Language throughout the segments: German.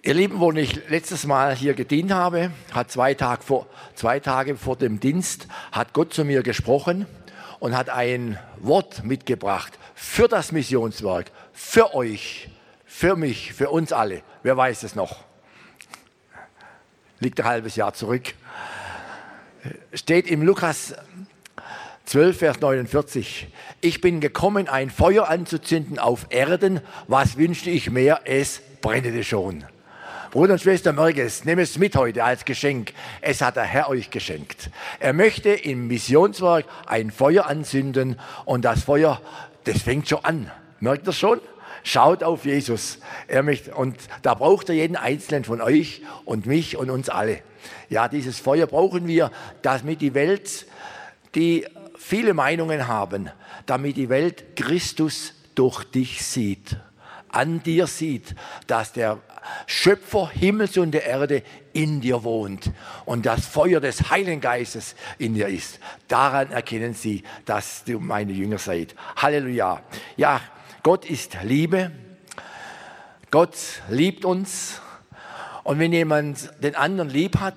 Ihr Lieben, wo ich letztes Mal hier gedient habe, hat zwei Tage, vor, zwei Tage vor dem Dienst, hat Gott zu mir gesprochen und hat ein Wort mitgebracht für das Missionswerk, für euch, für mich, für uns alle. Wer weiß es noch? Liegt ein halbes Jahr zurück. Steht im Lukas 12, Vers 49. Ich bin gekommen, ein Feuer anzuzünden auf Erden. Was wünschte ich mehr? Es brennete schon. Bruder und Schwester, merke es, nehmt es mit heute als Geschenk. Es hat der Herr euch geschenkt. Er möchte im Missionswerk ein Feuer anzünden und das Feuer, das fängt schon an. Merkt ihr schon? Schaut auf Jesus. Er möchte, und da braucht er jeden Einzelnen von euch und mich und uns alle. Ja, dieses Feuer brauchen wir, damit die Welt, die viele Meinungen haben, damit die Welt Christus durch dich sieht, an dir sieht, dass der Schöpfer Himmels und der Erde in dir wohnt und das Feuer des Heiligen Geistes in dir ist. Daran erkennen sie, dass du meine Jünger seid. Halleluja. Ja, Gott ist Liebe. Gott liebt uns. Und wenn jemand den anderen lieb hat,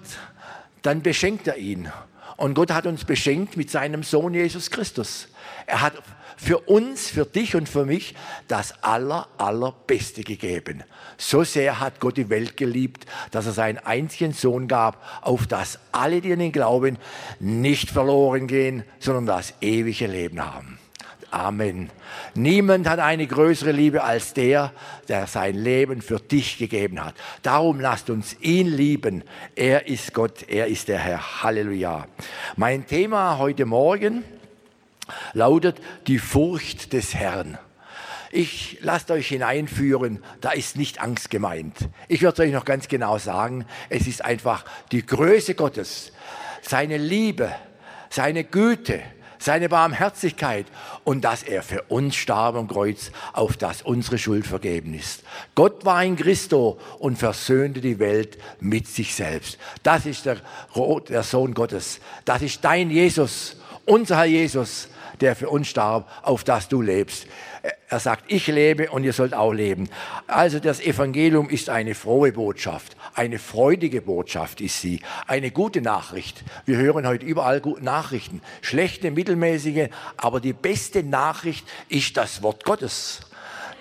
dann beschenkt er ihn. Und Gott hat uns beschenkt mit seinem Sohn Jesus Christus. Er hat für uns, für dich und für mich das aller, allerbeste gegeben. So sehr hat Gott die Welt geliebt, dass er seinen einzigen Sohn gab, auf das alle, die an ihn glauben, nicht verloren gehen, sondern das ewige Leben haben. Amen. Niemand hat eine größere Liebe als der, der sein Leben für dich gegeben hat. Darum lasst uns ihn lieben. Er ist Gott, er ist der Herr. Halleluja. Mein Thema heute Morgen lautet die Furcht des Herrn. Ich lasst euch hineinführen, da ist nicht Angst gemeint. Ich werde euch noch ganz genau sagen, es ist einfach die Größe Gottes, seine Liebe, seine Güte, seine Barmherzigkeit und dass er für uns starb am Kreuz, auf das unsere Schuld vergeben ist. Gott war in Christo und versöhnte die Welt mit sich selbst. Das ist der, der Sohn Gottes. Das ist dein Jesus, unser Herr Jesus der für uns starb, auf das du lebst. Er sagt, ich lebe und ihr sollt auch leben. Also das Evangelium ist eine frohe Botschaft, eine freudige Botschaft ist sie, eine gute Nachricht. Wir hören heute überall gute Nachrichten, schlechte, mittelmäßige, aber die beste Nachricht ist das Wort Gottes.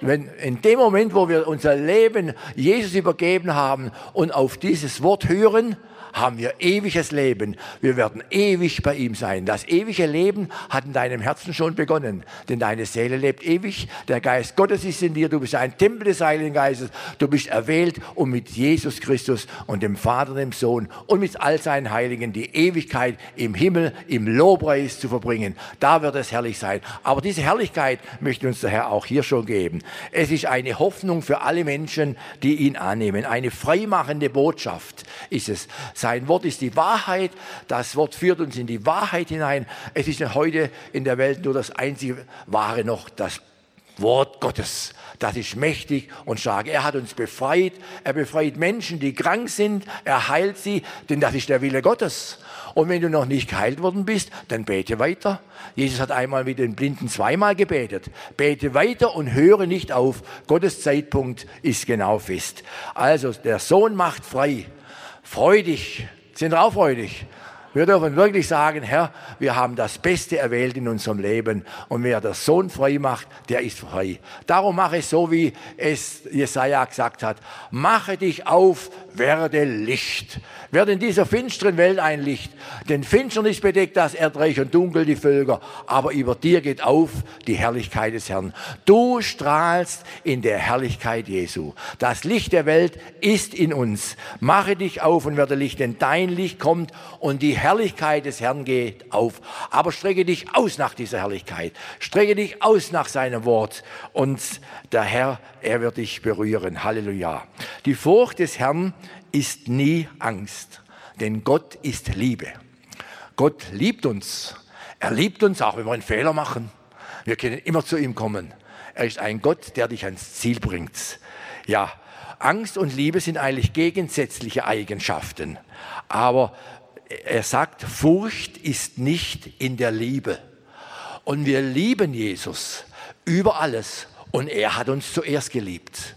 Wenn in dem Moment, wo wir unser Leben Jesus übergeben haben und auf dieses Wort hören, haben wir ewiges Leben. Wir werden ewig bei ihm sein. Das ewige Leben hat in deinem Herzen schon begonnen, denn deine Seele lebt ewig. Der Geist Gottes ist in dir. Du bist ein Tempel des Heiligen Geistes. Du bist erwählt, um mit Jesus Christus und dem Vater, dem Sohn und mit all seinen Heiligen die Ewigkeit im Himmel, im Lobpreis zu verbringen. Da wird es herrlich sein. Aber diese Herrlichkeit möchte uns der Herr auch hier schon geben. Es ist eine Hoffnung für alle Menschen, die ihn annehmen. Eine freimachende Botschaft ist es. Sein Wort ist die Wahrheit. Das Wort führt uns in die Wahrheit hinein. Es ist heute in der Welt nur das einzige wahre noch, das Wort Gottes. Das ist mächtig und stark. Er hat uns befreit. Er befreit Menschen, die krank sind. Er heilt sie, denn das ist der Wille Gottes. Und wenn du noch nicht geheilt worden bist, dann bete weiter. Jesus hat einmal mit den Blinden zweimal gebetet. Bete weiter und höre nicht auf. Gottes Zeitpunkt ist genau fest. Also der Sohn macht frei freudig, sind auch freudig. Wir dürfen wirklich sagen, Herr, wir haben das Beste erwählt in unserem Leben und wer der Sohn frei macht, der ist frei. Darum mache es so, wie es Jesaja gesagt hat. Mache dich auf, werde Licht. Werde in dieser finsteren Welt ein Licht. Denn Finsternis bedeckt das Erdreich und dunkel die Völker. Aber über dir geht auf die Herrlichkeit des Herrn. Du strahlst in der Herrlichkeit Jesu. Das Licht der Welt ist in uns. Mache dich auf und werde Licht, denn dein Licht kommt und die Herrlichkeit des Herrn geht auf. Aber strecke dich aus nach dieser Herrlichkeit. Strecke dich aus nach seinem Wort. Und der Herr, er wird dich berühren. Halleluja. Die Furcht des Herrn ist nie Angst, denn Gott ist Liebe. Gott liebt uns. Er liebt uns auch, wenn wir einen Fehler machen. Wir können immer zu ihm kommen. Er ist ein Gott, der dich ans Ziel bringt. Ja, Angst und Liebe sind eigentlich gegensätzliche Eigenschaften. Aber er sagt, Furcht ist nicht in der Liebe. Und wir lieben Jesus über alles. Und er hat uns zuerst geliebt.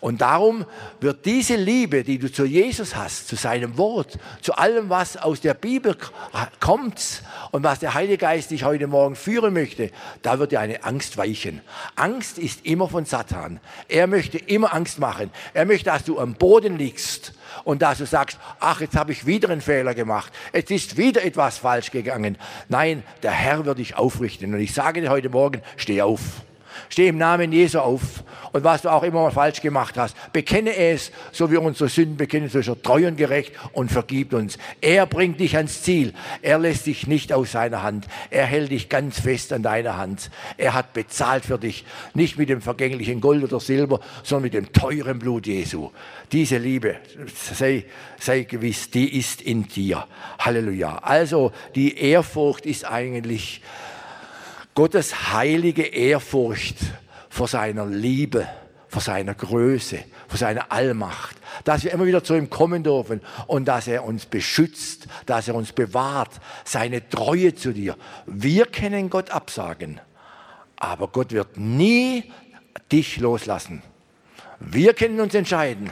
Und darum wird diese Liebe, die du zu Jesus hast, zu seinem Wort, zu allem, was aus der Bibel kommt und was der Heilige Geist dich heute Morgen führen möchte, da wird dir eine Angst weichen. Angst ist immer von Satan. Er möchte immer Angst machen. Er möchte, dass du am Boden liegst und dass du sagst, ach, jetzt habe ich wieder einen Fehler gemacht, jetzt ist wieder etwas falsch gegangen. Nein, der Herr wird dich aufrichten. Und ich sage dir heute Morgen, steh auf. Steh im Namen Jesu auf. Und was du auch immer mal falsch gemacht hast, bekenne es, so wie unsere Sünden bekennen, so ist er treu und gerecht und vergibt uns. Er bringt dich ans Ziel. Er lässt dich nicht aus seiner Hand. Er hält dich ganz fest an deiner Hand. Er hat bezahlt für dich. Nicht mit dem vergänglichen Gold oder Silber, sondern mit dem teuren Blut Jesu. Diese Liebe, sei, sei gewiss, die ist in dir. Halleluja. Also, die Ehrfurcht ist eigentlich, Gottes heilige Ehrfurcht vor seiner Liebe, vor seiner Größe, vor seiner Allmacht, dass wir immer wieder zu ihm kommen dürfen und dass er uns beschützt, dass er uns bewahrt, seine Treue zu dir. Wir können Gott absagen, aber Gott wird nie dich loslassen. Wir können uns entscheiden,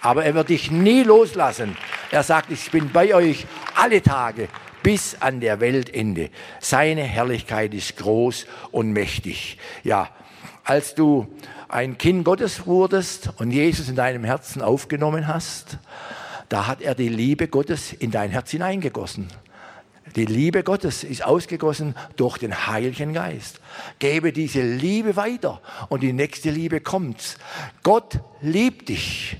aber er wird dich nie loslassen. Er sagt, ich bin bei euch alle Tage bis an der Weltende. Seine Herrlichkeit ist groß und mächtig. Ja, als du ein Kind Gottes wurdest und Jesus in deinem Herzen aufgenommen hast, da hat er die Liebe Gottes in dein Herz hineingegossen. Die Liebe Gottes ist ausgegossen durch den Heiligen Geist. Gebe diese Liebe weiter und die nächste Liebe kommt. Gott liebt dich.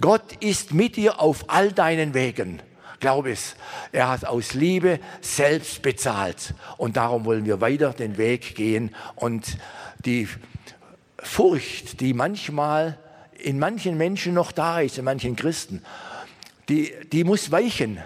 Gott ist mit dir auf all deinen Wegen. Glaub es, er hat aus Liebe selbst bezahlt. Und darum wollen wir weiter den Weg gehen. Und die Furcht, die manchmal in manchen Menschen noch da ist, in manchen Christen, die, die muss weichen.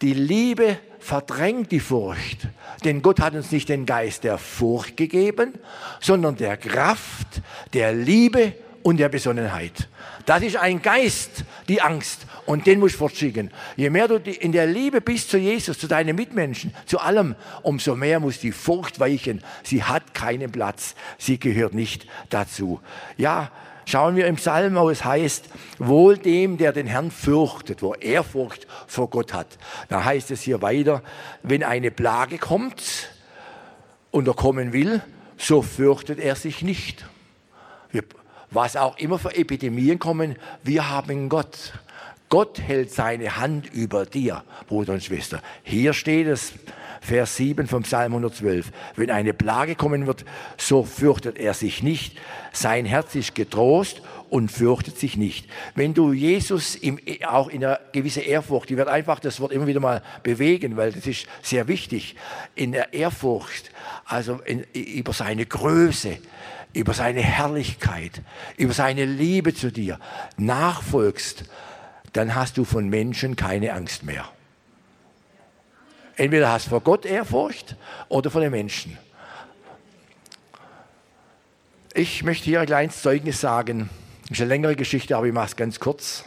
Die Liebe verdrängt die Furcht. Denn Gott hat uns nicht den Geist der Furcht gegeben, sondern der Kraft, der Liebe und der Besonnenheit. Das ist ein Geist, die Angst. Und den musst du fortschicken. Je mehr du in der Liebe bist zu Jesus, zu deinen Mitmenschen, zu allem, umso mehr muss die Furcht weichen. Sie hat keinen Platz. Sie gehört nicht dazu. Ja, schauen wir im Psalm, wo es heißt, wohl dem, der den Herrn fürchtet, wo Ehrfurcht vor Gott hat. Da heißt es hier weiter, wenn eine Plage kommt und er kommen will, so fürchtet er sich nicht. Was auch immer für Epidemien kommen, wir haben Gott. Gott hält seine Hand über dir, Bruder und Schwester. Hier steht es, Vers 7 vom Psalm 112. Wenn eine Plage kommen wird, so fürchtet er sich nicht. Sein Herz ist getrost und fürchtet sich nicht. Wenn du Jesus im, auch in einer gewissen Ehrfurcht, die wird einfach das Wort immer wieder mal bewegen, weil das ist sehr wichtig, in der Ehrfurcht, also in, über seine Größe, über seine Herrlichkeit, über seine Liebe zu dir nachfolgst, dann hast du von Menschen keine Angst mehr. Entweder hast du vor Gott Ehrfurcht oder vor den Menschen. Ich möchte hier ein kleines Zeugnis sagen. Das ist eine längere Geschichte, aber ich mache es ganz kurz.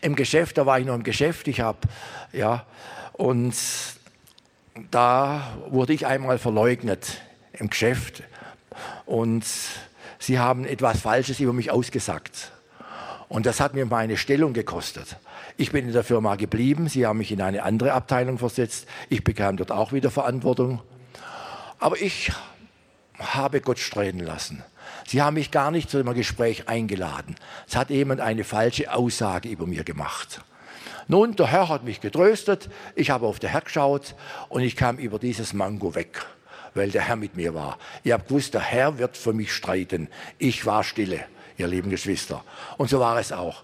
Im Geschäft, da war ich noch im Geschäft, ich habe, ja, und da wurde ich einmal verleugnet im Geschäft und sie haben etwas Falsches über mich ausgesagt. Und das hat mir meine Stellung gekostet. Ich bin in der Firma geblieben, sie haben mich in eine andere Abteilung versetzt, ich bekam dort auch wieder Verantwortung. Aber ich habe Gott streiten lassen. Sie haben mich gar nicht zu einem Gespräch eingeladen. Es hat jemand eine falsche Aussage über mir gemacht. Nun, der Herr hat mich getröstet, ich habe auf den Herr geschaut und ich kam über dieses Mango weg, weil der Herr mit mir war. Ich habe gewusst, der Herr wird für mich streiten. Ich war stille ihr lieben Geschwister. Und so war es auch.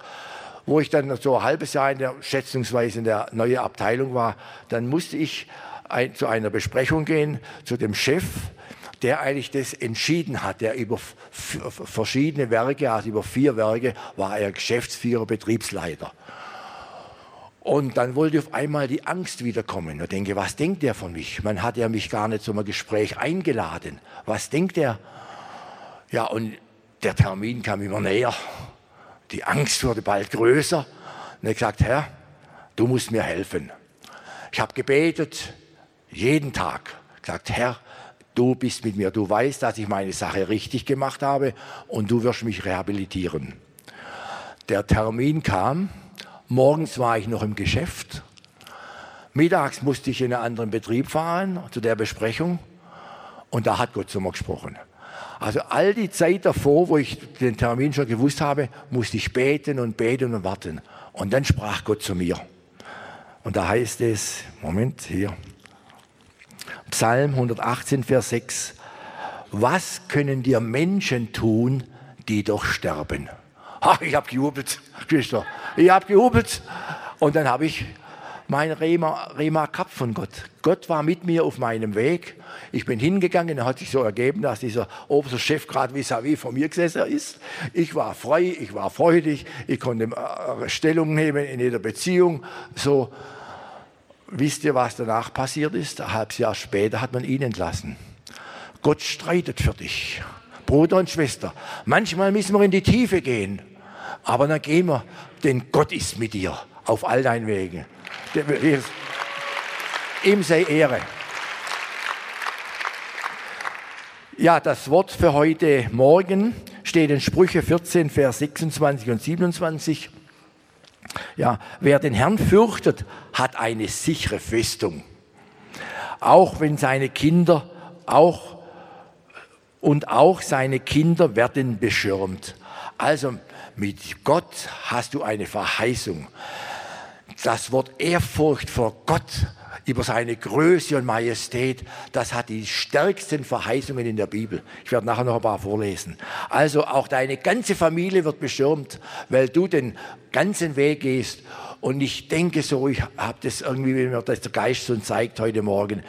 Wo ich dann so ein halbes Jahr in der, schätzungsweise in der neuen Abteilung war, dann musste ich ein, zu einer Besprechung gehen, zu dem Chef, der eigentlich das entschieden hat, der über verschiedene Werke, also über vier Werke, war er Geschäftsführer, Betriebsleiter. Und dann wollte auf einmal die Angst wiederkommen. Ich denke, was denkt der von mich? Man hat ja mich gar nicht zu einem Gespräch eingeladen. Was denkt er? Ja, und der Termin kam immer näher. Die Angst wurde bald größer. Und ich gesagt, Herr, du musst mir helfen. Ich habe gebetet, jeden Tag. gesagt, Herr, du bist mit mir, du weißt, dass ich meine Sache richtig gemacht habe und du wirst mich rehabilitieren. Der Termin kam, morgens war ich noch im Geschäft, mittags musste ich in einen anderen Betrieb fahren zu der Besprechung und da hat Gott zu mir gesprochen. Also all die Zeit davor, wo ich den Termin schon gewusst habe, musste ich beten und beten und warten. Und dann sprach Gott zu mir. Und da heißt es, Moment, hier, Psalm 118, Vers 6, was können dir Menschen tun, die doch sterben? Ach, ich habe gejubelt, Geschwister. Ich habe gejubelt. Und dann habe ich mein Rema, Rema Cup von Gott. Gott war mit mir auf meinem Weg. Ich bin hingegangen, er hat sich so ergeben, dass dieser oberste Chef gerade vis-à-vis von mir gesessen ist. Ich war frei, ich war freudig, ich konnte äh, Stellung nehmen in jeder Beziehung. So, wisst ihr, was danach passiert ist? Ein halbes Jahr später hat man ihn entlassen. Gott streitet für dich. Bruder und Schwester. Manchmal müssen wir in die Tiefe gehen, aber dann gehen wir, denn Gott ist mit dir auf all deinen Wegen. Ihm sei Ehre. Ja, das Wort für heute Morgen steht in Sprüche 14, Vers 26 und 27. Ja, wer den Herrn fürchtet, hat eine sichere Festung. Auch wenn seine Kinder auch und auch seine Kinder werden beschirmt. Also mit Gott hast du eine Verheißung. Das Wort Ehrfurcht vor Gott über seine Größe und Majestät, das hat die stärksten Verheißungen in der Bibel. Ich werde nachher noch ein paar vorlesen. Also auch deine ganze Familie wird beschirmt, weil du den ganzen Weg gehst. Und ich denke so, ich habe das irgendwie, wenn mir das der Geist so zeigt heute Morgen,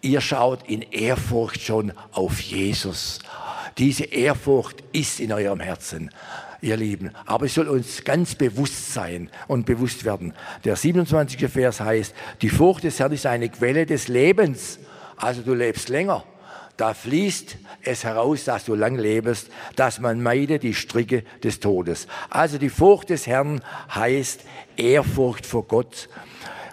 ihr schaut in Ehrfurcht schon auf Jesus. Diese Ehrfurcht ist in eurem Herzen ihr Lieben. Aber es soll uns ganz bewusst sein und bewusst werden. Der 27. Vers heißt, die Furcht des Herrn ist eine Quelle des Lebens. Also du lebst länger. Da fließt es heraus, dass du lang lebst, dass man meide die Stricke des Todes. Also die Furcht des Herrn heißt Ehrfurcht vor Gott.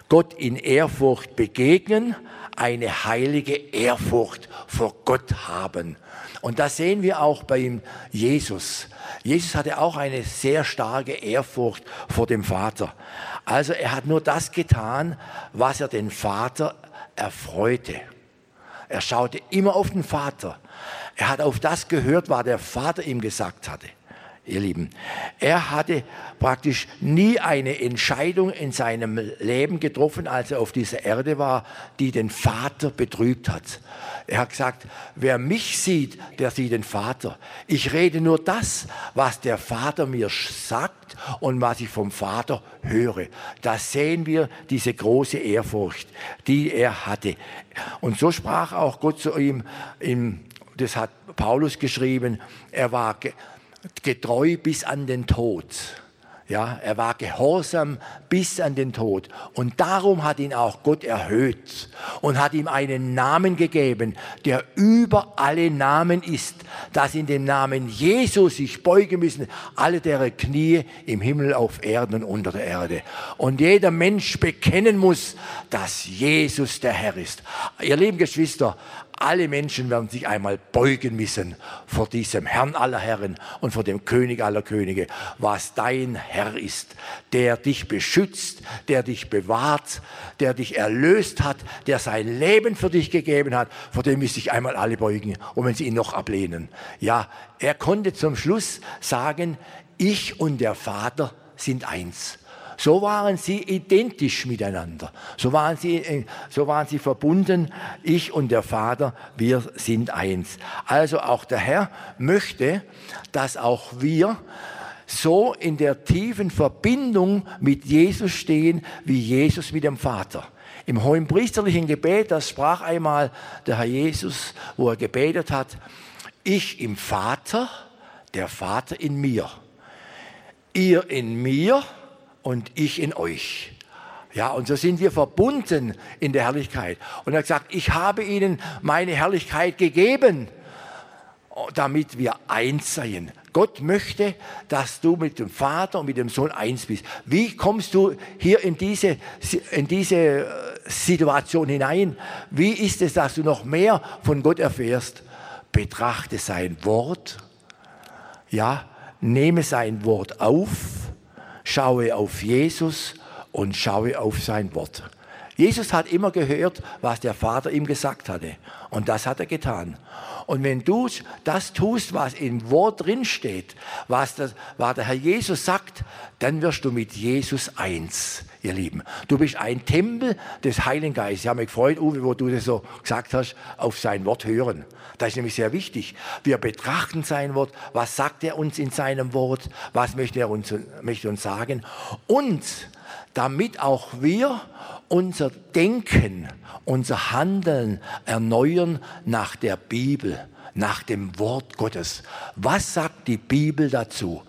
Gott in Ehrfurcht begegnen, eine heilige Ehrfurcht vor Gott haben. Und das sehen wir auch bei Jesus. Jesus hatte auch eine sehr starke Ehrfurcht vor dem Vater. Also er hat nur das getan, was er den Vater erfreute. Er schaute immer auf den Vater. Er hat auf das gehört, was der Vater ihm gesagt hatte ihr Lieben. Er hatte praktisch nie eine Entscheidung in seinem Leben getroffen, als er auf dieser Erde war, die den Vater betrübt hat. Er hat gesagt, wer mich sieht, der sieht den Vater. Ich rede nur das, was der Vater mir sagt und was ich vom Vater höre. Da sehen wir diese große Ehrfurcht, die er hatte. Und so sprach auch Gott zu ihm, das hat Paulus geschrieben, er war getreu bis an den Tod. Ja, er war gehorsam bis an den Tod. Und darum hat ihn auch Gott erhöht und hat ihm einen Namen gegeben, der über alle Namen ist, dass in dem Namen Jesus sich beugen müssen alle deren Knie im Himmel, auf Erden und unter der Erde. Und jeder Mensch bekennen muss, dass Jesus der Herr ist. Ihr lieben Geschwister, alle Menschen werden sich einmal beugen müssen vor diesem Herrn aller Herren und vor dem König aller Könige, was dein Herr ist, der dich beschützt, der dich bewahrt, der dich erlöst hat, der sein Leben für dich gegeben hat, vor dem müssen sich einmal alle beugen, und wenn sie ihn noch ablehnen. Ja, er konnte zum Schluss sagen, ich und der Vater sind eins. So waren sie identisch miteinander. So waren sie, äh, so waren sie verbunden. Ich und der Vater, wir sind eins. Also auch der Herr möchte, dass auch wir so in der tiefen Verbindung mit Jesus stehen, wie Jesus mit dem Vater. Im hohen priesterlichen Gebet, das sprach einmal der Herr Jesus, wo er gebetet hat, ich im Vater, der Vater in mir. Ihr in mir, und ich in euch. Ja, und so sind wir verbunden in der Herrlichkeit. Und er hat gesagt, ich habe ihnen meine Herrlichkeit gegeben, damit wir eins seien. Gott möchte, dass du mit dem Vater und mit dem Sohn eins bist. Wie kommst du hier in diese, in diese äh, Situation hinein? Wie ist es, dass du noch mehr von Gott erfährst? Betrachte sein Wort, ja, nehme sein Wort auf, schaue auf Jesus und schaue auf sein Wort. Jesus hat immer gehört, was der Vater ihm gesagt hatte. Und das hat er getan. Und wenn du das tust, was im Wort drin steht, was, das, was der Herr Jesus sagt, dann wirst du mit Jesus eins, ihr Lieben. Du bist ein Tempel des Heiligen Geistes. Ich habe mich gefreut, Uwe, wo du das so gesagt hast, auf sein Wort hören. Das ist nämlich sehr wichtig. Wir betrachten sein Wort. Was sagt er uns in seinem Wort? Was möchte er uns, möchte uns sagen? Und damit auch wir unser Denken, unser Handeln erneuern nach der Bibel, nach dem Wort Gottes. Was sagt die Bibel dazu?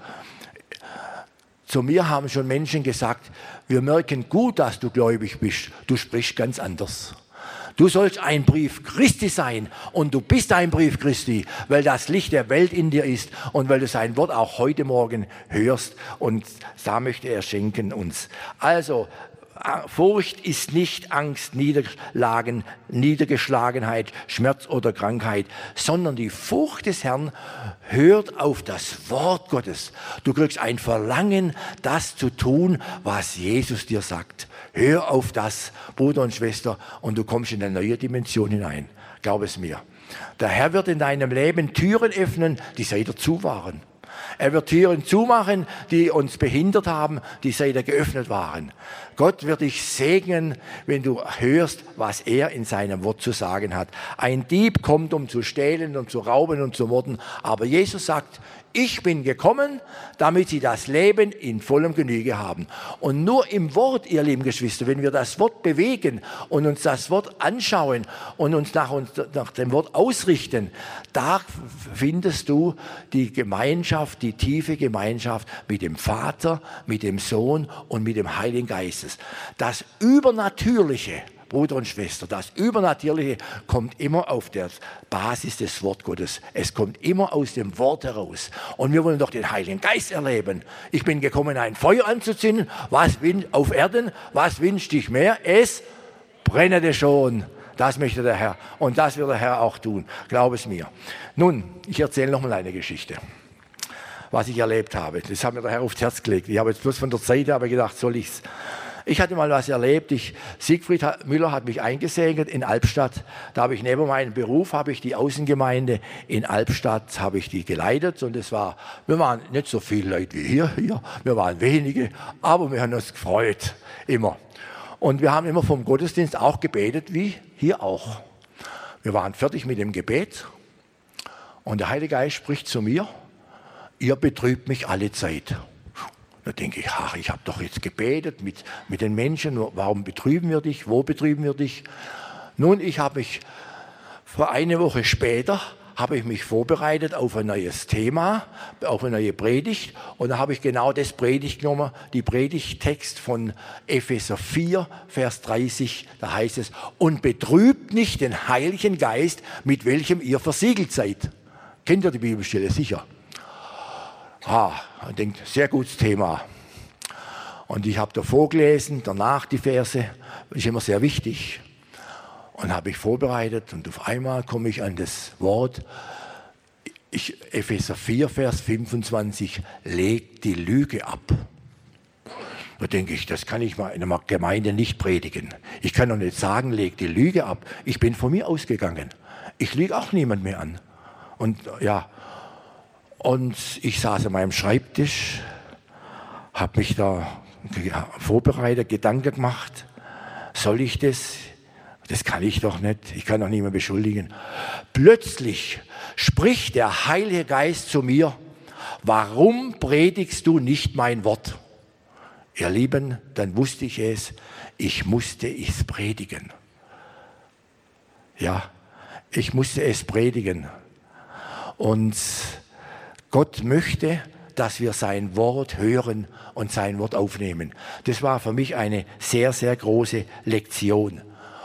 Zu mir haben schon Menschen gesagt, wir merken gut, dass du gläubig bist. Du sprichst ganz anders. Du sollst ein Brief Christi sein und du bist ein Brief Christi, weil das Licht der Welt in dir ist und weil du sein Wort auch heute Morgen hörst und da möchte er schenken uns. Also Furcht ist nicht Angst, Niederlagen, Niedergeschlagenheit, Schmerz oder Krankheit, sondern die Furcht des Herrn hört auf das Wort Gottes. Du kriegst ein Verlangen, das zu tun, was Jesus dir sagt. Hör auf das, Bruder und Schwester, und du kommst in eine neue Dimension hinein. Glaub es mir. Der Herr wird in deinem Leben Türen öffnen, die seither zu waren. Er wird Türen zumachen, die uns behindert haben, die seither geöffnet waren. Gott wird dich segnen, wenn du hörst, was er in seinem Wort zu sagen hat. Ein Dieb kommt, um zu stehlen und zu rauben und zu morden, aber Jesus sagt, ich bin gekommen, damit sie das Leben in vollem Genüge haben. Und nur im Wort, ihr lieben Geschwister, wenn wir das Wort bewegen und uns das Wort anschauen und uns nach, uns, nach dem Wort ausrichten, da findest du die Gemeinschaft, die tiefe Gemeinschaft mit dem Vater, mit dem Sohn und mit dem Heiligen Geistes. Das Übernatürliche, Bruder und Schwester, das Übernatürliche kommt immer auf der Basis des Wort Gottes. Es kommt immer aus dem Wort heraus. Und wir wollen doch den Heiligen Geist erleben. Ich bin gekommen, ein Feuer anzuzünden. Was auf Erden? Was wünscht dich mehr? Es brennete schon. Das möchte der Herr. Und das wird der Herr auch tun. Glaub es mir. Nun, ich erzähle noch mal eine Geschichte was ich erlebt habe. Das hat mir der Herr aufs Herz gelegt. Ich habe jetzt bloß von der Seite aber gedacht, soll ich es ich hatte mal was erlebt. Ich, Siegfried Müller hat mich eingesegnet in Albstadt. Da habe ich neben meinem Beruf habe ich die Außengemeinde in Albstadt habe ich die geleitet und es war, wir waren nicht so viele Leute wie hier, hier. Wir waren wenige, aber wir haben uns gefreut immer. Und wir haben immer vom Gottesdienst auch gebetet, wie hier auch. Wir waren fertig mit dem Gebet und der Heilige Geist spricht zu mir, ihr betrübt mich alle Zeit. Da denke ich, ach, ich habe doch jetzt gebetet mit, mit den Menschen, warum betrüben wir dich, wo betrüben wir dich? Nun, ich habe mich vor eine Woche später habe ich mich vorbereitet auf ein neues Thema, auf eine neue Predigt. Und da habe ich genau das Predigt genommen, die Predigttext von Epheser 4, Vers 30. Da heißt es, und betrübt nicht den Heiligen Geist, mit welchem ihr versiegelt seid. Kennt ihr die Bibelstelle sicher? Ah, ich denke, sehr gutes Thema. Und ich habe da vorgelesen, danach die Verse, ist immer sehr wichtig. Und habe ich vorbereitet und auf einmal komme ich an das Wort, ich, Epheser 4, Vers 25, legt die Lüge ab. Da denke ich, das kann ich mal in einer Gemeinde nicht predigen. Ich kann doch nicht sagen, leg die Lüge ab. Ich bin von mir ausgegangen. Ich lüge auch niemand mehr an. Und ja, und ich saß an meinem Schreibtisch, habe mich da vorbereitet, Gedanken gemacht. Soll ich das? Das kann ich doch nicht. Ich kann doch niemand beschuldigen. Plötzlich spricht der Heilige Geist zu mir, warum predigst du nicht mein Wort? Ihr Lieben, dann wusste ich es, ich musste es predigen. Ja, ich musste es predigen. Und Gott möchte, dass wir sein Wort hören und sein Wort aufnehmen. Das war für mich eine sehr, sehr große Lektion.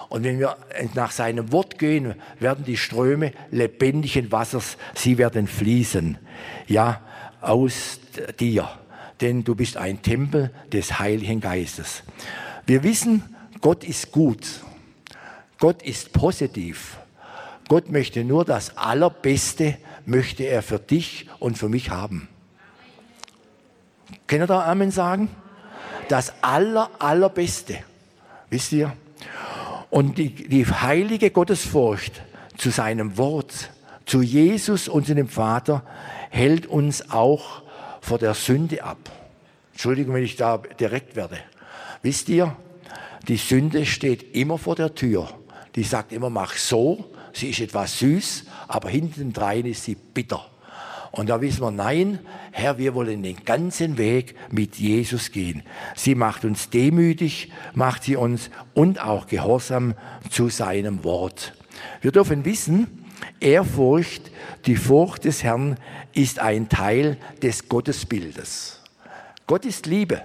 Und wenn wir nach seinem Wort gehen, werden die Ströme lebendigen Wassers, sie werden fließen. Ja, aus dir, denn du bist ein Tempel des Heiligen Geistes. Wir wissen, Gott ist gut. Gott ist positiv. Gott möchte nur das Allerbeste, möchte er für dich und für mich haben. Können ihr da Amen sagen? Das Aller, Allerbeste. Wisst ihr? Und die, die heilige Gottesfurcht zu seinem Wort, zu Jesus und zu dem Vater, hält uns auch vor der Sünde ab. Entschuldigung, wenn ich da direkt werde. Wisst ihr, die Sünde steht immer vor der Tür. Die sagt immer, mach so. Sie ist etwas süß, aber hinten drein ist sie bitter. Und da wissen wir, nein, Herr, wir wollen den ganzen Weg mit Jesus gehen. Sie macht uns demütig, macht sie uns und auch gehorsam zu seinem Wort. Wir dürfen wissen, Ehrfurcht, die Furcht des Herrn ist ein Teil des Gottesbildes. Gott ist Liebe.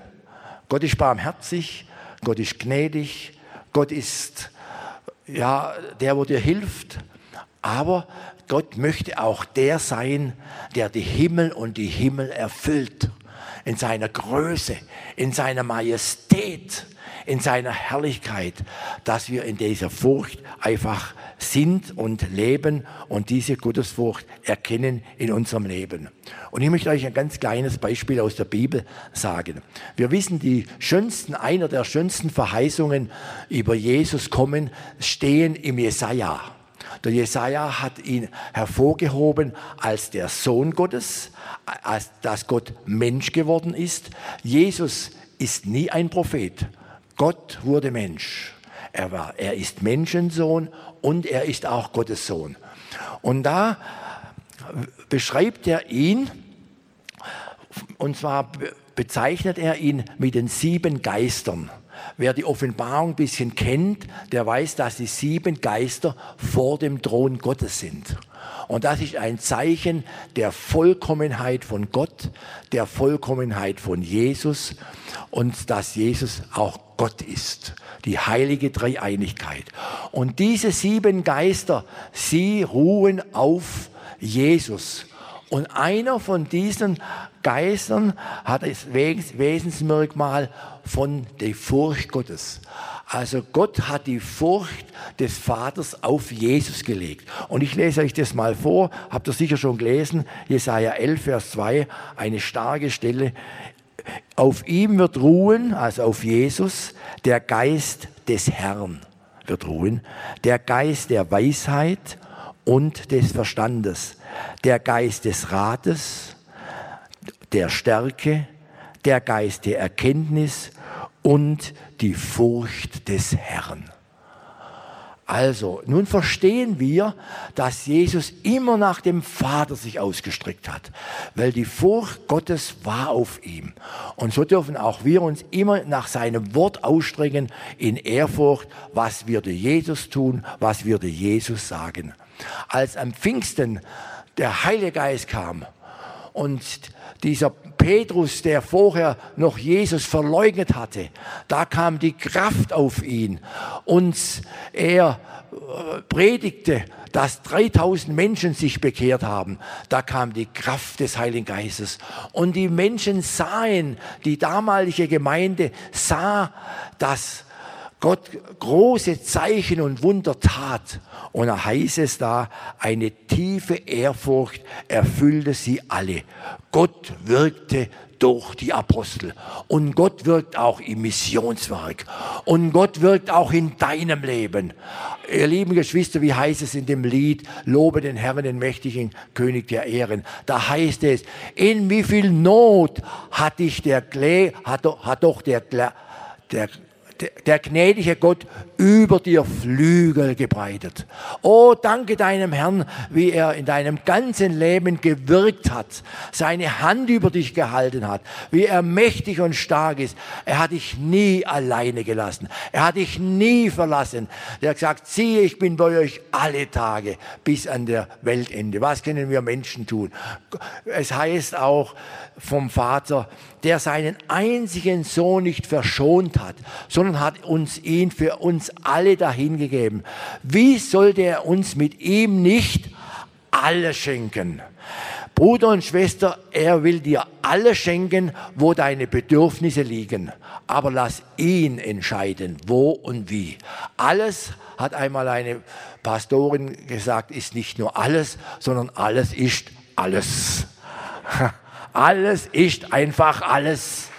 Gott ist barmherzig. Gott ist gnädig. Gott ist ja, der, wo dir hilft. Aber Gott möchte auch der sein, der die Himmel und die Himmel erfüllt. In seiner Größe, in seiner Majestät, in seiner Herrlichkeit, dass wir in dieser Furcht einfach sind und leben und diese Gottesfurcht erkennen in unserem Leben. Und ich möchte euch ein ganz kleines Beispiel aus der Bibel sagen. Wir wissen, die schönsten, einer der schönsten Verheißungen über Jesus kommen, stehen im Jesaja. Der Jesaja hat ihn hervorgehoben als der Sohn Gottes, als dass Gott Mensch geworden ist. Jesus ist nie ein Prophet. Gott wurde Mensch. Er, war, er ist Menschensohn und er ist auch Gottes Sohn. Und da beschreibt er ihn, und zwar bezeichnet er ihn mit den sieben Geistern. Wer die Offenbarung ein bisschen kennt, der weiß, dass die sieben Geister vor dem Thron Gottes sind. Und das ist ein Zeichen der Vollkommenheit von Gott, der Vollkommenheit von Jesus und dass Jesus auch Gott ist. Die heilige Dreieinigkeit. Und diese sieben Geister, sie ruhen auf Jesus. Und einer von diesen Geistern hat das Wesensmerkmal von der Furcht Gottes. Also Gott hat die Furcht des Vaters auf Jesus gelegt. Und ich lese euch das mal vor, habt ihr sicher schon gelesen, Jesaja 11, Vers 2, eine starke Stelle. Auf ihm wird ruhen, also auf Jesus, der Geist des Herrn wird ruhen, der Geist der Weisheit und des Verstandes, der Geist des Rates, der Stärke, der Geist der Erkenntnis und die Furcht des Herrn. Also, nun verstehen wir, dass Jesus immer nach dem Vater sich ausgestreckt hat, weil die Furcht Gottes war auf ihm. Und so dürfen auch wir uns immer nach seinem Wort ausstrecken in Ehrfurcht, was würde Jesus tun, was würde Jesus sagen. Als am Pfingsten der Heilige Geist kam und dieser Petrus, der vorher noch Jesus verleugnet hatte, da kam die Kraft auf ihn und er äh, predigte, dass 3000 Menschen sich bekehrt haben. Da kam die Kraft des Heiligen Geistes. Und die Menschen sahen, die damalige Gemeinde sah, dass Gott große Zeichen und Wunder tat. Und da heißt es da, eine tiefe Ehrfurcht erfüllte sie alle. Gott wirkte durch die Apostel. Und Gott wirkt auch im Missionswerk. Und Gott wirkt auch in deinem Leben. Ihr lieben Geschwister, wie heißt es in dem Lied, Lobe den Herrn, den mächtigen König der Ehren. Da heißt es, in wie viel Not hat dich der Klee, hat, hat doch der, der der gnädige Gott über dir Flügel gebreitet. Oh, danke deinem Herrn, wie er in deinem ganzen Leben gewirkt hat, seine Hand über dich gehalten hat, wie er mächtig und stark ist. Er hat dich nie alleine gelassen. Er hat dich nie verlassen. Er hat gesagt, siehe, ich bin bei euch alle Tage bis an der Weltende. Was können wir Menschen tun? Es heißt auch vom Vater, der seinen einzigen Sohn nicht verschont hat, sondern hat uns ihn für uns alle dahingegeben. Wie sollte er uns mit ihm nicht alles schenken? Bruder und Schwester, er will dir alles schenken, wo deine Bedürfnisse liegen. Aber lass ihn entscheiden, wo und wie. Alles, hat einmal eine Pastorin gesagt, ist nicht nur alles, sondern alles ist alles. Alles ist einfach alles.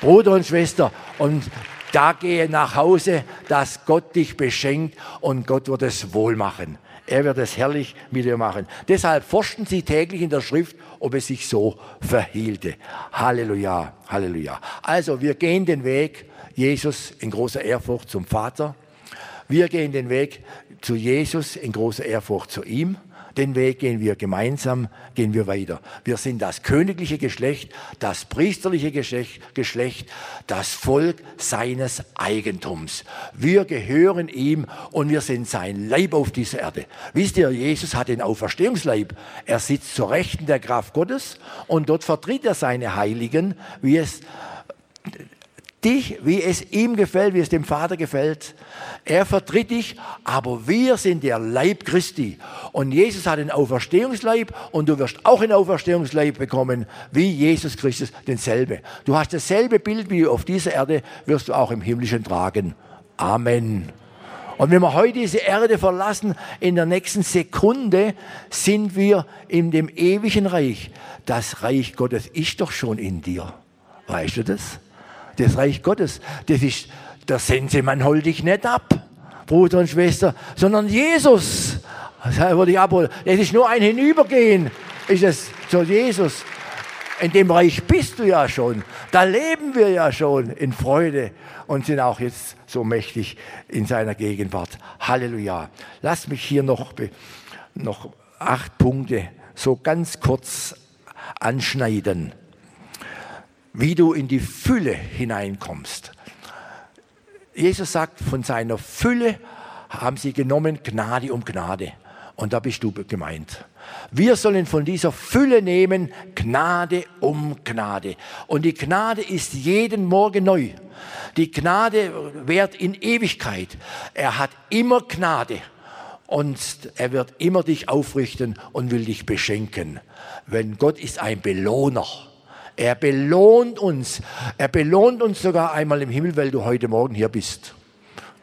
Bruder und Schwester. Und da gehe nach Hause, dass Gott dich beschenkt und Gott wird es wohl machen. Er wird es herrlich mit dir machen. Deshalb forschten sie täglich in der Schrift, ob es sich so verhielte. Halleluja, Halleluja. Also wir gehen den Weg, Jesus in großer Ehrfurcht zum Vater. Wir gehen den Weg zu Jesus in großer Ehrfurcht zu ihm. Den Weg gehen wir gemeinsam, gehen wir weiter. Wir sind das königliche Geschlecht, das priesterliche Geschlecht, das Volk seines Eigentums. Wir gehören ihm und wir sind sein Leib auf dieser Erde. Wisst ihr, Jesus hat den Auferstehungsleib. Er sitzt zur Rechten der Kraft Gottes und dort vertritt er seine Heiligen, wie es dich, wie es ihm gefällt, wie es dem Vater gefällt. Er vertritt dich, aber wir sind der Leib Christi. Und Jesus hat den Auferstehungsleib und du wirst auch einen Auferstehungsleib bekommen, wie Jesus Christus denselbe. Du hast dasselbe Bild wie auf dieser Erde, wirst du auch im Himmlischen tragen. Amen. Und wenn wir heute diese Erde verlassen, in der nächsten Sekunde sind wir in dem ewigen Reich. Das Reich Gottes ist doch schon in dir. Weißt du das? Das Reich Gottes, das ist, der Sensemann holt dich nicht ab, Bruder und Schwester, sondern Jesus. Das ist nur ein Hinübergehen, ist es zu Jesus. In dem Reich bist du ja schon. Da leben wir ja schon in Freude und sind auch jetzt so mächtig in seiner Gegenwart. Halleluja. Lass mich hier noch, noch acht Punkte so ganz kurz anschneiden wie du in die Fülle hineinkommst. Jesus sagt, von seiner Fülle haben sie genommen Gnade um Gnade. Und da bist du gemeint. Wir sollen von dieser Fülle nehmen Gnade um Gnade. Und die Gnade ist jeden Morgen neu. Die Gnade währt in Ewigkeit. Er hat immer Gnade. Und er wird immer dich aufrichten und will dich beschenken. Wenn Gott ist ein Belohner. Er belohnt uns. Er belohnt uns sogar einmal im Himmel, weil du heute Morgen hier bist.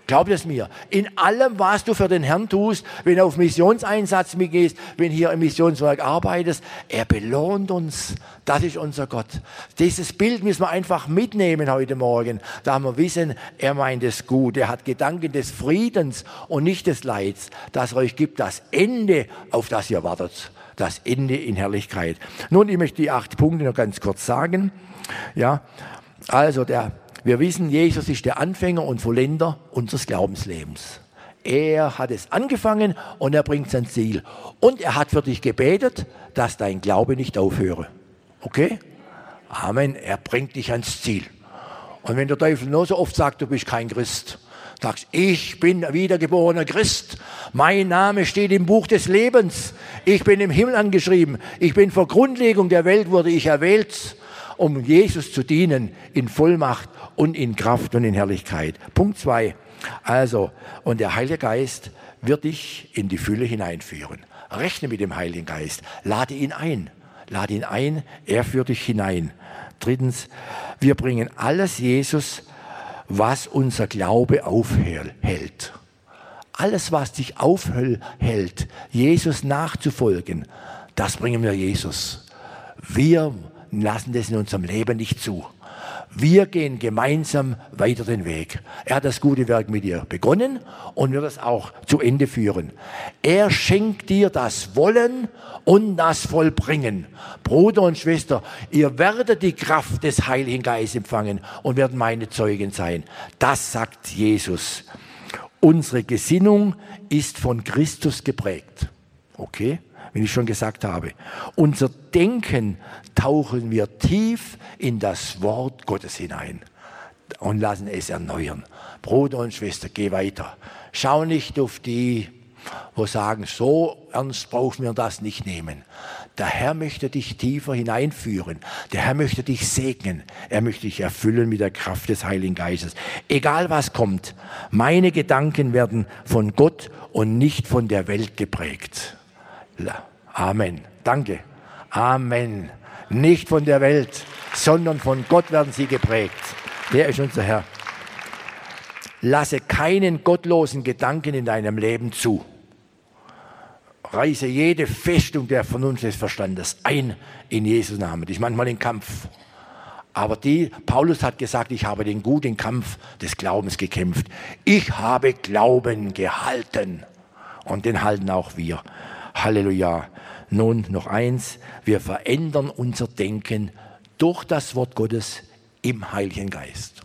Glaub es mir. In allem, was du für den Herrn tust, wenn du auf Missionseinsatz mitgehst, wenn hier im Missionswerk arbeitest, er belohnt uns. Das ist unser Gott. Dieses Bild müssen wir einfach mitnehmen heute Morgen. Da wir wissen, er meint es gut. Er hat Gedanken des Friedens und nicht des Leids, dass er euch gibt das Ende, auf das ihr wartet das Ende in Herrlichkeit. Nun, ich möchte die acht Punkte noch ganz kurz sagen. Ja, also der, wir wissen, Jesus ist der Anfänger und Vollender unseres Glaubenslebens. Er hat es angefangen und er bringt sein Ziel. Und er hat für dich gebetet, dass dein Glaube nicht aufhöre. Okay? Amen. Er bringt dich ans Ziel. Und wenn der Teufel nur so oft sagt, du bist kein Christ, sagst, ich bin wiedergeborener Christ. Mein Name steht im Buch des Lebens. Ich bin im Himmel angeschrieben. Ich bin vor Grundlegung der Welt wurde ich erwählt, um Jesus zu dienen in Vollmacht und in Kraft und in Herrlichkeit. Punkt zwei. Also, und der Heilige Geist wird dich in die Fülle hineinführen. Rechne mit dem Heiligen Geist. Lade ihn ein. Lade ihn ein. Er führt dich hinein. Drittens, wir bringen alles Jesus was unser Glaube aufhält. Alles, was dich aufhält, Jesus nachzufolgen, das bringen wir Jesus. Wir lassen das in unserem Leben nicht zu. Wir gehen gemeinsam weiter den Weg. Er hat das gute Werk mit dir begonnen und wird es auch zu Ende führen. Er schenkt dir das Wollen und das Vollbringen. Bruder und Schwester, ihr werdet die Kraft des Heiligen Geistes empfangen und werdet meine Zeugen sein. Das sagt Jesus. Unsere Gesinnung ist von Christus geprägt. Okay? Wie ich schon gesagt habe. Unser Denken tauchen wir tief in das Wort Gottes hinein und lassen es erneuern. Bruder und Schwester, geh weiter. Schau nicht auf die, wo sagen, so ernst brauchen wir das nicht nehmen. Der Herr möchte dich tiefer hineinführen. Der Herr möchte dich segnen. Er möchte dich erfüllen mit der Kraft des Heiligen Geistes. Egal was kommt, meine Gedanken werden von Gott und nicht von der Welt geprägt. Amen. Danke. Amen. Nicht von der Welt, sondern von Gott werden sie geprägt. Der ist unser Herr. Lasse keinen gottlosen Gedanken in deinem Leben zu. Reiße jede Festung der Vernunft des Verstandes ein in Jesus Namen. Das ist manchmal ein Kampf. Aber die, Paulus hat gesagt, ich habe den guten Kampf des Glaubens gekämpft. Ich habe Glauben gehalten. Und den halten auch wir. Halleluja. Nun noch eins. Wir verändern unser Denken durch das Wort Gottes im Heiligen Geist.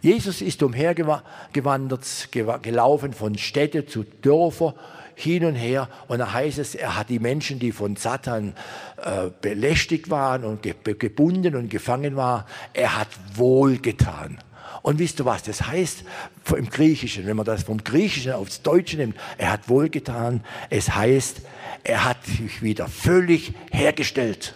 Jesus ist umhergewandert, gelaufen von Städte zu Dörfer, hin und her. Und da heißt es, er hat die Menschen, die von Satan äh, belästigt waren und ge gebunden und gefangen waren, er hat wohlgetan. Und wisst ihr was, das heißt im Griechischen, wenn man das vom Griechischen aufs Deutsche nimmt, er hat wohlgetan, es heißt, er hat sich wieder völlig hergestellt.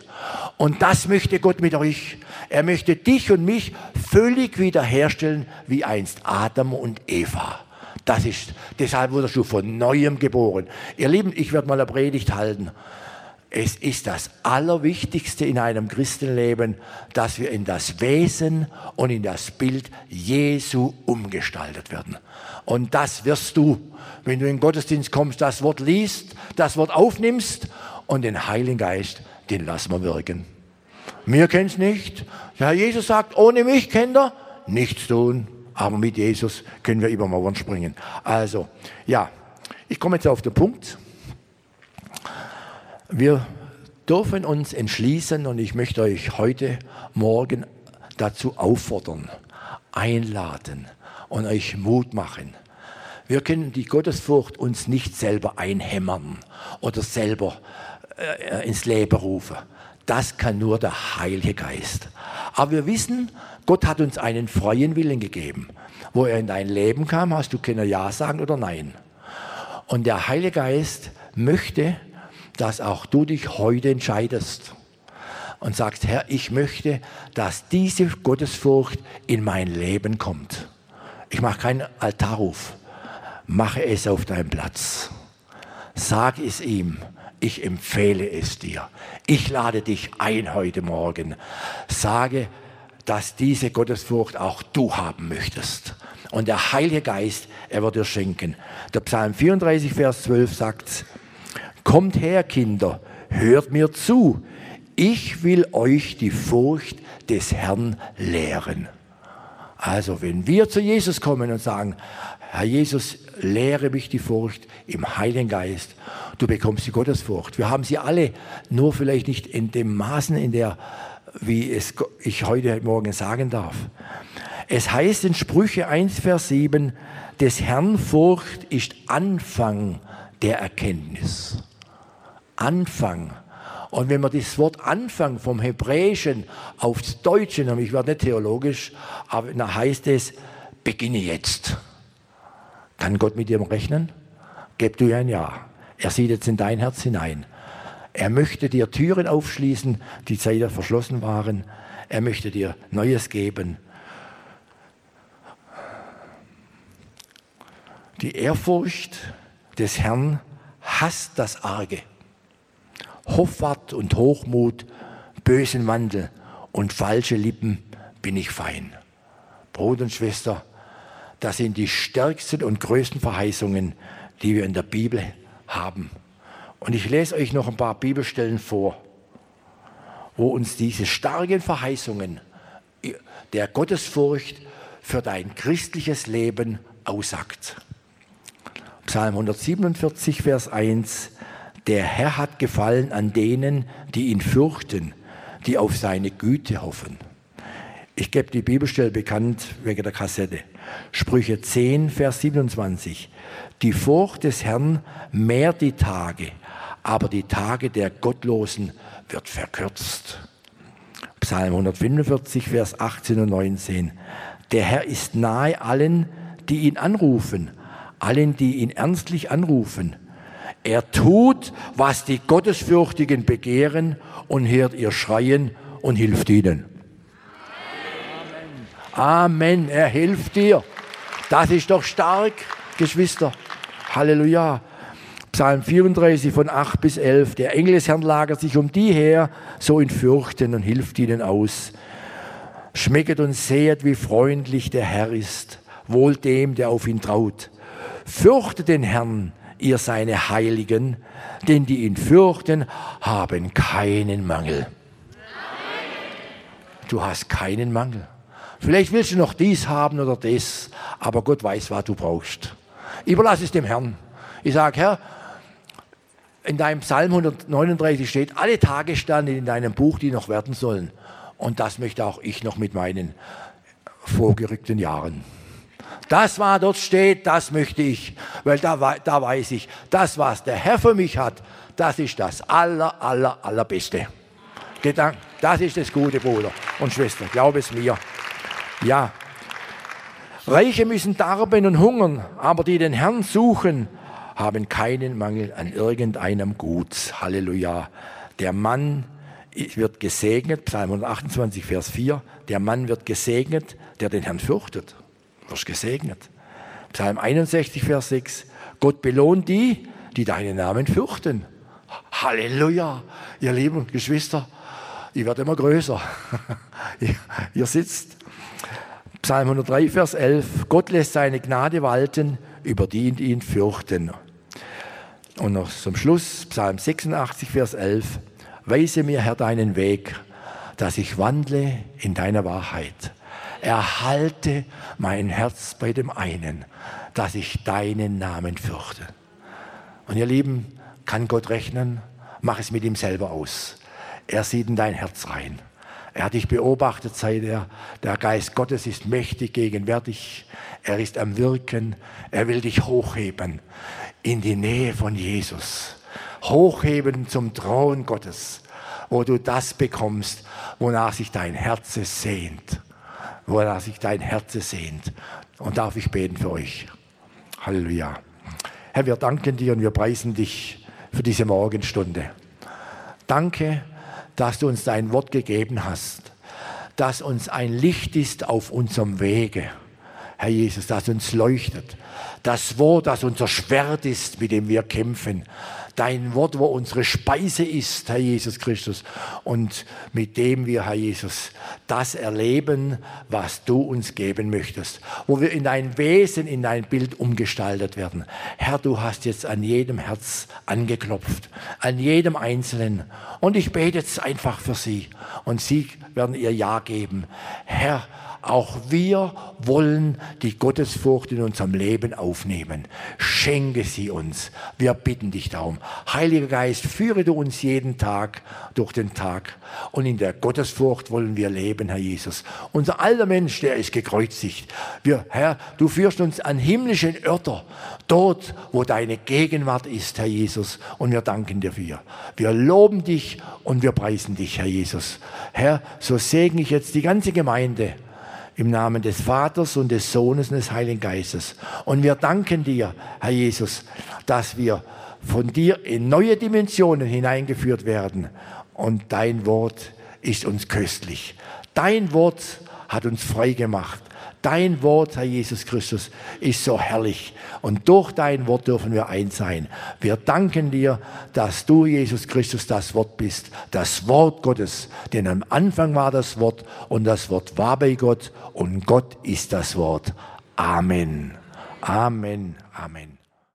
Und das möchte Gott mit euch. Er möchte dich und mich völlig wiederherstellen wie einst Adam und Eva. Das ist, deshalb wurdest du von neuem geboren. Ihr Lieben, ich werde mal eine Predigt halten. Es ist das Allerwichtigste in einem Christenleben, dass wir in das Wesen und in das Bild Jesu umgestaltet werden. Und das wirst du, wenn du in den Gottesdienst kommst, das Wort liest, das Wort aufnimmst und den Heiligen Geist den lassen wir wirken. Mir kennt es nicht. Ja, Jesus sagt, ohne mich kennt er nichts tun. Aber mit Jesus können wir über Mauern springen. Also, ja, ich komme jetzt auf den Punkt. Wir dürfen uns entschließen und ich möchte euch heute Morgen dazu auffordern, einladen und euch Mut machen. Wir können die Gottesfurcht uns nicht selber einhämmern oder selber äh, ins Leben rufen. Das kann nur der Heilige Geist. Aber wir wissen, Gott hat uns einen freien Willen gegeben. Wo er in dein Leben kam, hast du können Ja sagen oder Nein. Und der Heilige Geist möchte, dass auch du dich heute entscheidest und sagst, Herr, ich möchte, dass diese Gottesfurcht in mein Leben kommt. Ich mache keinen Altarruf, mache es auf deinem Platz. Sag es ihm ich empfehle es dir. Ich lade dich ein heute Morgen. Sage, dass diese Gottesfurcht auch du haben möchtest. Und der Heilige Geist, er wird dir schenken. Der Psalm 34, Vers 12 sagt, Kommt her, Kinder, hört mir zu. Ich will euch die Furcht des Herrn lehren. Also, wenn wir zu Jesus kommen und sagen, Herr Jesus, lehre mich die Furcht im Heiligen Geist. Du bekommst die Gottesfurcht. Wir haben sie alle, nur vielleicht nicht in dem Maßen, in der, wie es ich heute Morgen sagen darf. Es heißt in Sprüche 1, Vers 7, des Herrn Furcht ist Anfang der Erkenntnis. Anfang. Und wenn man das Wort Anfang vom Hebräischen aufs Deutsche, ich werde nicht theologisch, aber da heißt es, beginne jetzt. Kann Gott mit dir rechnen? Gib du ein Ja. Er sieht jetzt in dein Herz hinein. Er möchte dir Türen aufschließen, die seither verschlossen waren. Er möchte dir Neues geben. Die Ehrfurcht des Herrn hasst das Arge. Hoffart und Hochmut, bösen Wandel und falsche Lippen bin ich fein. Bruder und Schwester, das sind die stärksten und größten Verheißungen, die wir in der Bibel haben. Und ich lese euch noch ein paar Bibelstellen vor, wo uns diese starken Verheißungen der Gottesfurcht für dein christliches Leben aussagt. Psalm 147, Vers 1. Der Herr hat gefallen an denen, die ihn fürchten, die auf seine Güte hoffen. Ich gebe die Bibelstelle bekannt wegen der Kassette. Sprüche 10, Vers 27. Die Furcht des Herrn mehrt die Tage, aber die Tage der Gottlosen wird verkürzt. Psalm 145, Vers 18 und 19. Der Herr ist nahe allen, die ihn anrufen, allen, die ihn ernstlich anrufen. Er tut, was die Gottesfürchtigen begehren und hört ihr Schreien und hilft ihnen. Amen. Er hilft dir. Das ist doch stark, Geschwister. Halleluja. Psalm 34 von 8 bis 11. Der Engel des Herrn lagert sich um die her, so ihn fürchten und hilft ihnen aus. Schmecket und sehet, wie freundlich der Herr ist, wohl dem, der auf ihn traut. Fürchtet den Herrn, ihr seine Heiligen, denn die ihn fürchten, haben keinen Mangel. Du hast keinen Mangel. Vielleicht willst du noch dies haben oder das, aber Gott weiß, was du brauchst. Überlass es dem Herrn. Ich sage, Herr, in deinem Psalm 139 steht, alle Tage standen in deinem Buch, die noch werden sollen. Und das möchte auch ich noch mit meinen vorgerückten Jahren. Das, was dort steht, das möchte ich, weil da, da weiß ich, das, was der Herr für mich hat, das ist das aller, aller, allerbeste. Das ist das Gute, Bruder und Schwester, glaub es mir. Ja. Reiche müssen darben und hungern, aber die den Herrn suchen, haben keinen Mangel an irgendeinem Gut. Halleluja. Der Mann wird gesegnet, Psalm 128, Vers 4, der Mann wird gesegnet, der den Herrn fürchtet. Wirst gesegnet. Psalm 61, Vers 6, Gott belohnt die, die deinen Namen fürchten. Halleluja, ihr lieben Geschwister, ihr werdet immer größer. ihr sitzt. Psalm 103, Vers 11, Gott lässt seine Gnade walten über die, die ihn fürchten. Und noch zum Schluss, Psalm 86, Vers 11. Weise mir, Herr, deinen Weg, dass ich wandle in deiner Wahrheit. Erhalte mein Herz bei dem einen, dass ich deinen Namen fürchte. Und ihr Lieben, kann Gott rechnen? Mach es mit ihm selber aus. Er sieht in dein Herz rein. Er hat dich beobachtet, sei der, der Geist Gottes ist mächtig gegenwärtig. Er ist am Wirken. Er will dich hochheben in die Nähe von Jesus. Hochheben zum Thron Gottes, wo du das bekommst, wonach sich dein Herz sehnt. Wonach sich dein Herz sehnt. Und darf ich beten für euch. Halleluja. Herr, wir danken dir und wir preisen dich für diese Morgenstunde. Danke, dass du uns dein Wort gegeben hast, dass uns ein Licht ist auf unserem Wege. Herr Jesus, das uns leuchtet. Das Wort, das unser Schwert ist, mit dem wir kämpfen. Dein Wort, wo unsere Speise ist, Herr Jesus Christus. Und mit dem wir, Herr Jesus, das erleben, was du uns geben möchtest. Wo wir in dein Wesen, in dein Bild umgestaltet werden. Herr, du hast jetzt an jedem Herz angeklopft. An jedem Einzelnen. Und ich bete jetzt einfach für sie. Und sie werden ihr Ja geben. Herr, auch wir wollen die Gottesfurcht in unserem Leben aufnehmen. Schenke sie uns. Wir bitten dich darum. Heiliger Geist, führe du uns jeden Tag durch den Tag. Und in der Gottesfurcht wollen wir leben, Herr Jesus. Unser alter Mensch, der ist gekreuzigt. Wir, Herr, du führst uns an himmlischen Örter, dort, wo deine Gegenwart ist, Herr Jesus. Und wir danken dir für. Wir loben dich und wir preisen dich, Herr Jesus. Herr, so segne ich jetzt die ganze Gemeinde im Namen des Vaters und des Sohnes und des Heiligen Geistes. Und wir danken dir, Herr Jesus, dass wir von dir in neue Dimensionen hineingeführt werden. Und dein Wort ist uns köstlich. Dein Wort hat uns frei gemacht. Dein Wort, Herr Jesus Christus, ist so herrlich. Und durch dein Wort dürfen wir eins sein. Wir danken dir, dass du, Jesus Christus, das Wort bist. Das Wort Gottes. Denn am Anfang war das Wort und das Wort war bei Gott und Gott ist das Wort. Amen. Amen. Amen.